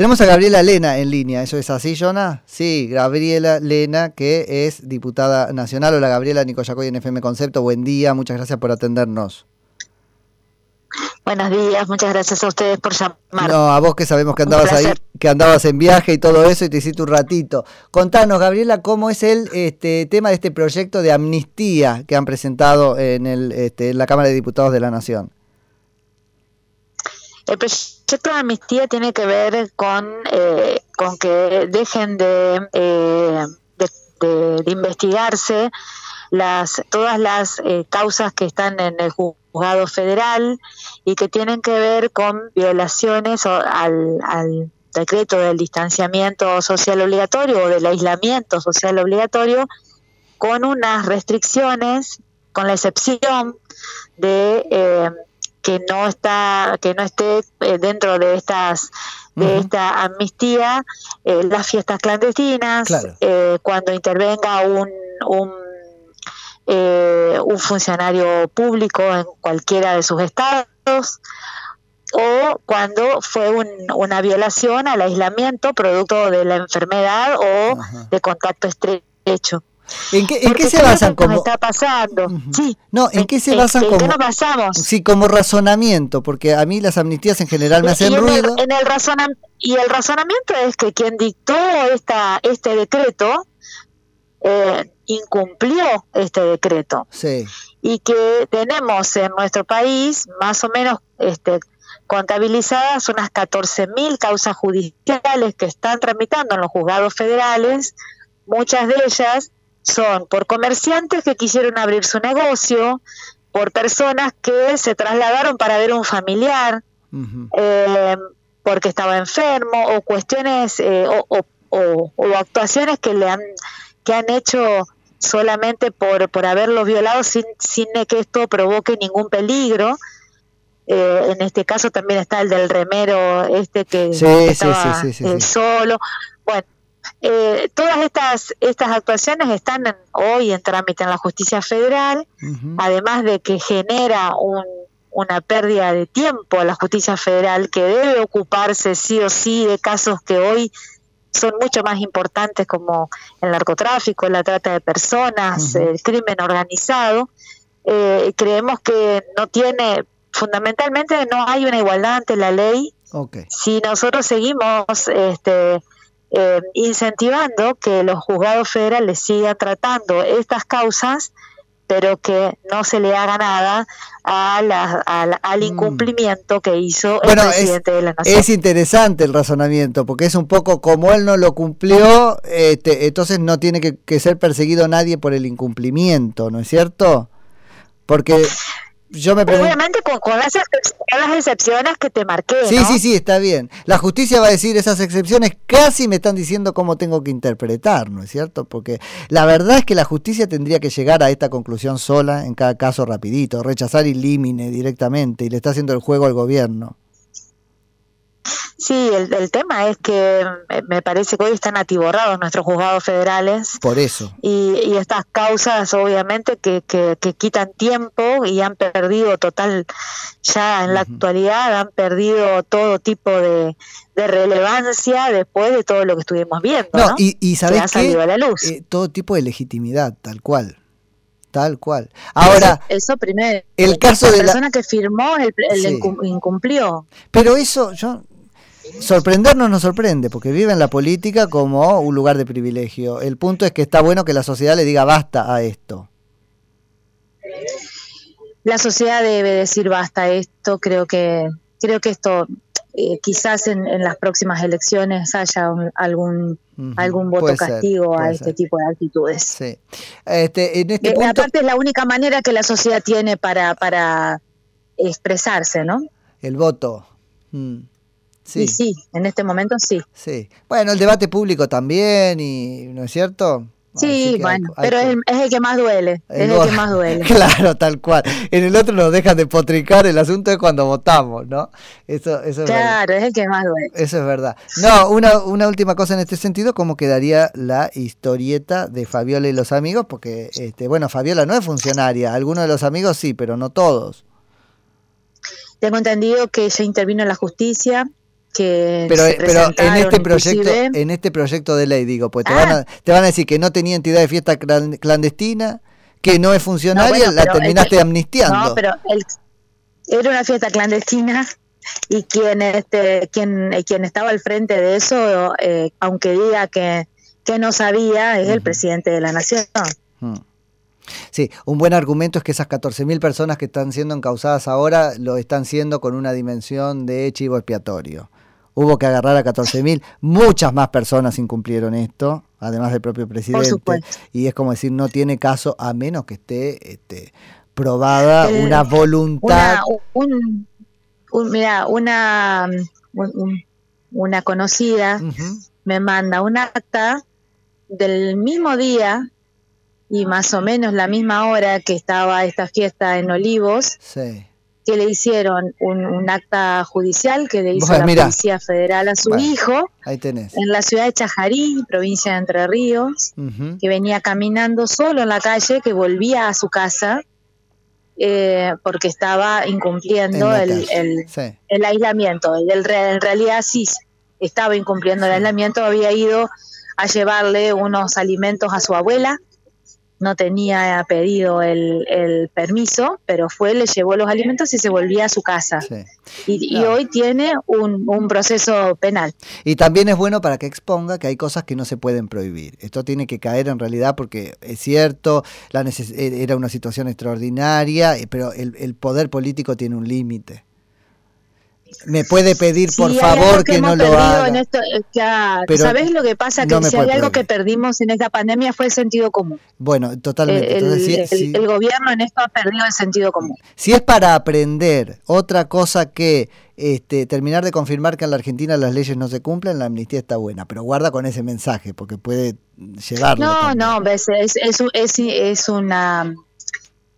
Tenemos a Gabriela Lena en línea, ¿eso es así, Jonah? Sí, Gabriela Lena, que es diputada nacional. Hola, Gabriela Nicoyacoy en FM Concepto. Buen día, muchas gracias por atendernos. Buenos días, muchas gracias a ustedes por llamar. No, a vos que sabemos que andabas ahí, que andabas en viaje y todo eso y te hiciste un ratito. Contanos, Gabriela, cómo es el este, tema de este proyecto de amnistía que han presentado en, el, este, en la Cámara de Diputados de la Nación. El proyecto de amnistía tiene que ver con, eh, con que dejen de, eh, de, investigarse las todas las eh, causas que están en el juzgado federal y que tienen que ver con violaciones al, al decreto del distanciamiento social obligatorio o del aislamiento social obligatorio con unas restricciones, con la excepción de eh, que no está que no esté eh, dentro de estas de esta amnistía eh, las fiestas clandestinas cuando intervenga un, un un funcionario público en cualquiera de sus estados o cuando fue una violación al aislamiento producto de la enfermedad o de contacto estrecho. ¿En qué, ¿en qué se basan como está pasando? Sí. No, ¿en, qué se basan ¿en como qué basamos? Sí, como razonamiento, porque a mí las amnistías en general me hacen ruido. en el y el razonamiento es que quien dictó esta este decreto eh, incumplió este decreto. Sí. Y que tenemos en nuestro país más o menos este contabilizadas unas 14.000 causas judiciales que están tramitando en los juzgados federales, muchas de ellas son por comerciantes que quisieron abrir su negocio, por personas que se trasladaron para ver un familiar, eh, porque estaba enfermo, o cuestiones eh, o, actuaciones que le han que han hecho solamente por, por haberlos violado sin, sin que esto provoque ningún peligro. Eh, en este caso también está el del remero este que, estaba eh, solo. Bueno, eh, todas estas estas actuaciones están hoy en trámite en la justicia federal, además de que genera un, una pérdida de tiempo a la justicia federal que debe ocuparse sí o sí de casos que hoy son mucho más importantes como el narcotráfico, la trata de personas, el crimen organizado. creemos que no tiene fundamentalmente no hay una igualdad ante la ley. Si nosotros seguimos este, eh, incentivando que los juzgados federales sigan tratando estas causas, pero que no se le haga nada a al mm. incumplimiento que hizo el presidente de la nación. Es interesante el razonamiento, porque es un poco como él no lo cumplió, este, entonces no tiene que, que ser perseguido nadie por el incumplimiento, ¿no es cierto? Porque yo me Obviamente con, las, excepciones que te marqué. Sí, sí, sí, está bien. La justicia va a decir esas excepciones casi me están diciendo cómo tengo que interpretar, ¿no es cierto? Porque la verdad es que la justicia tendría que llegar a esta conclusión sola en cada caso rapidito, rechazar y límine directamente y le está haciendo el juego al gobierno. Sí, el, tema es que me parece que hoy están atiborrados nuestros juzgados federales. Por eso. Y, estas causas, obviamente, que, que, quitan tiempo y han perdido total, ya en la actualidad, han perdido todo tipo de, relevancia después de todo lo que estuvimos viendo. No, y, y sabes que, la luz. Eh, todo tipo de legitimidad, tal cual. Tal cual. Ahora, eso, primero. El caso la de la persona que firmó el, incumplió. Pero eso, yo sorprendernos nos sorprende, porque vive en la política como un lugar de privilegio. El punto es que está bueno que la sociedad le diga basta a esto. La sociedad debe decir basta a esto. Creo que creo que esto eh, quizás en, las próximas elecciones haya algún algún voto castigo a este tipo de actitudes. Sí. Este, en este eh, Aparte es la única manera que la sociedad tiene para, para expresarse, ¿no? El voto. Mm. Sí. sí, en este momento sí. Sí. Bueno, el debate público también, y ¿no es cierto? Sí, bueno, pero es, el, que más duele, es el que más duele. claro, tal cual. En el otro nos dejan de potricar, el asunto es cuando votamos, ¿no? Eso, eso claro, es el que más duele. Eso es verdad. No, una, una última cosa en este sentido, ¿cómo quedaría la historieta de Fabiola y los amigos? Porque, este, bueno, Fabiola no es funcionaria, algunos de los amigos sí, pero no todos. Tengo entendido que ella intervino en la justicia, que pero, se pero en este proyecto inclusive- en este proyecto de ley digo pues te, Ah. van a, te van a decir que no tenía entidad de fiesta clan- clandestina que no es funcionaria bueno, la el terminaste amnistiando No, pero el- era una fiesta clandestina y quien este quien eh, quien estaba al frente de eso, eh, aunque diga que, que no sabía, es el presidente de la nación. Mm. Sí, un buen argumento es que esas 14.000 personas que están siendo encausadas ahora lo están siendo con una dimensión de chivo expiatorio. Hubo que agarrar a 14.000, muchas más personas incumplieron esto, además del propio presidente. Y es como decir, no tiene caso a menos que esté este, probada El- una voluntad. Una, un, un- mira, una, un- un- una conocida me manda un acta del mismo día y más o menos la misma hora que estaba esta fiesta en Olivos, Sí. Que le hicieron un, un acta judicial que le hizo Bueno, la mirá. Policía Federal a su Bueno. hijo Ahí tenés. en la ciudad de Chajarí, provincia de Entre Ríos, que venía caminando solo en la calle, que volvía a su casa eh, porque estaba en incumpliendo el, el, Sí. el aislamiento. El, en realidad sí estaba incumpliendo el aislamiento, había ido a llevarle unos alimentos a su abuela, no tenía pedido el, el permiso, pero fue, le llevó los alimentos y se volvía a su casa. sí. Y, hoy tiene un, un proceso penal. Y también es bueno para que exponga que hay cosas que no se pueden prohibir. Esto tiene que caer en realidad porque es cierto, la neces- e- era una situación extraordinaria, eh, pero el, el poder político tiene un límite. Me puede pedir, por Sí, favor, que, hemos no lo haga. en esto, eh, que, ah, Pero ¿Sabés lo que pasa? Que no si hay algo que perdimos en esta pandemia fue el sentido común. Bueno, totalmente. Eh, el, Entonces, si- el- si- el gobierno en esto ha perdido el sentido común. Si es para aprender otra cosa que este, terminar de confirmar que en la Argentina las leyes no se cumplen, la amnistía está buena, pero guarda con ese mensaje porque puede llevarlo. No, también. no, ves, es, es, es, es una...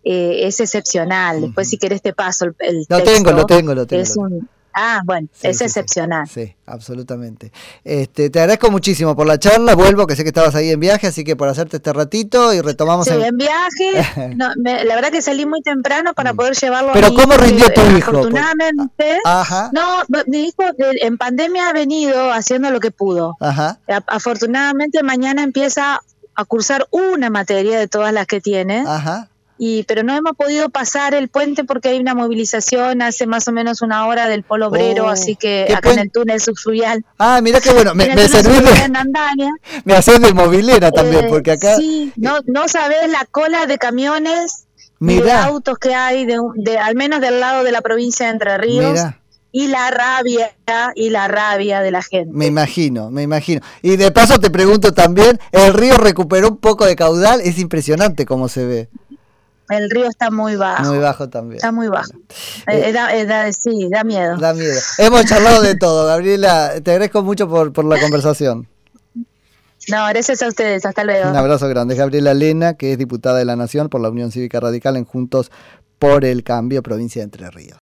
eh, es excepcional. Después, Ujú. si querés, te paso el, el Lo texto. tengo, lo tengo, lo tengo. Es un, ah, bueno, Sí, es sí, excepcional. Sí, absolutamente. Este, te agradezco muchísimo por la charla, vuelvo, que sé que estabas ahí en viaje, así que por hacerte este ratito y retomamos Sí, en... en viaje, no, me- la verdad que salí muy temprano para Mm. poder llevarlo a Pero mi ¿cómo hijo, rindió tu hijo? Afortunadamente, Ajá, no, mi hijo eh, en pandemia ha venido haciendo lo que pudo. ajá, A- Afortunadamente mañana empieza a cursar una materia de todas las que tiene, ajá. Y pero no hemos podido pasar el puente porque hay una movilización hace más o menos una hora del Polo Obrero, Oh, así que ¿qué acá en el túnel subfluvial. Ah, mira qué bueno, me, me de, me haces de movilera también, Eh, porque acá, Sí, no, no sabes la cola de camiones y de autos que hay, de, de al menos del lado de la provincia de Entre Ríos, y la rabia, y la rabia de la gente. me imagino, me imagino. Y de paso te pregunto también, el río recuperó un poco de caudal, es impresionante cómo se ve, El río está muy bajo, muy bajo también. está muy bajo. Eh, Eh, da- eh, da- sí, da miedo. Da miedo. Hemos charlado de todo, Gabriela. Te agradezco mucho por, por la conversación. No, gracias a ustedes, hasta luego. Un abrazo grande. Gabriela Lena, que es diputada de la Nación por la Unión Cívica Radical en Juntos por el Cambio, provincia de Entre Ríos.